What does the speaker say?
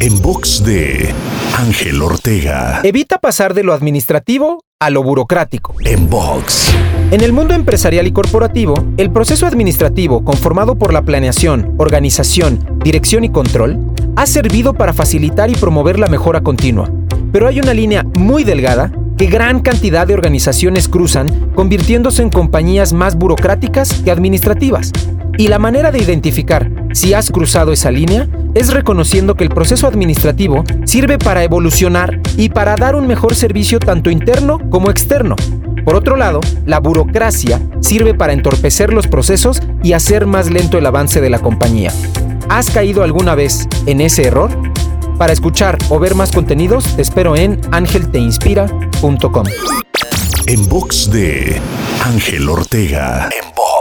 En box de Ángel Ortega. Evita pasar de lo administrativo a lo burocrático. En box. En el mundo empresarial y corporativo, el proceso administrativo conformado por la planeación, organización, dirección y control ha servido para facilitar y promover la mejora continua. Pero hay una línea muy delgada que gran cantidad de organizaciones cruzan, convirtiéndose en compañías más burocráticas que administrativas. Y la manera de identificar si has cruzado esa línea es reconociendo que el proceso administrativo sirve para evolucionar y para dar un mejor servicio tanto interno como externo. Por otro lado, la burocracia sirve para entorpecer los procesos y hacer más lento el avance de la compañía. ¿Has caído alguna vez en ese error? Para escuchar o ver más contenidos, te espero en angelteinspira.com. En box de Ángel Ortega. En box.